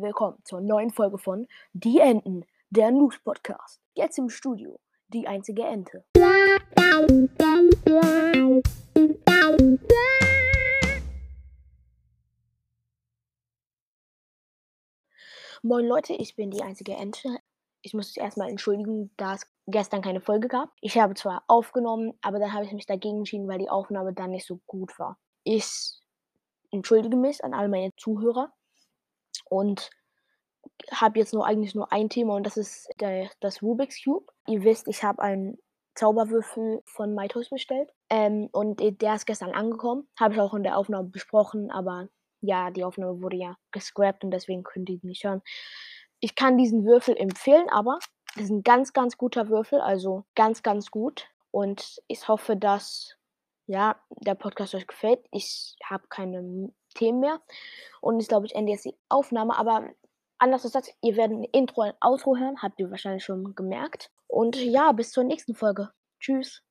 willkommen zur neuen Folge von Die Enten, der News Podcast. Jetzt im Studio, die einzige Ente. Moin Leute, ich bin die einzige Ente. Ich muss mich erstmal entschuldigen, da es gestern keine Folge gab. Ich habe zwar aufgenommen, aber dann habe ich mich dagegen entschieden, weil die Aufnahme dann nicht so gut war. Ich entschuldige mich an all meine Zuhörer und habe jetzt nur eigentlich nur ein Thema und das ist der, das Rubik's Cube. Ihr wisst, ich habe einen Zauberwürfel von MyToys bestellt ähm, und der ist gestern angekommen. Habe ich auch in der Aufnahme besprochen, aber ja, die Aufnahme wurde ja gescrapped und deswegen könnt ihr nicht hören. Ich kann diesen Würfel empfehlen, aber das ist ein ganz, ganz guter Würfel, also ganz, ganz gut. Und ich hoffe, dass ja, der Podcast euch gefällt. Ich habe keine Themen mehr. Und ich glaube, ich ende jetzt die Aufnahme. Aber anders das, ihr werdet ein Intro und ein Outro hören. Habt ihr wahrscheinlich schon gemerkt. Und ja, bis zur nächsten Folge. Tschüss.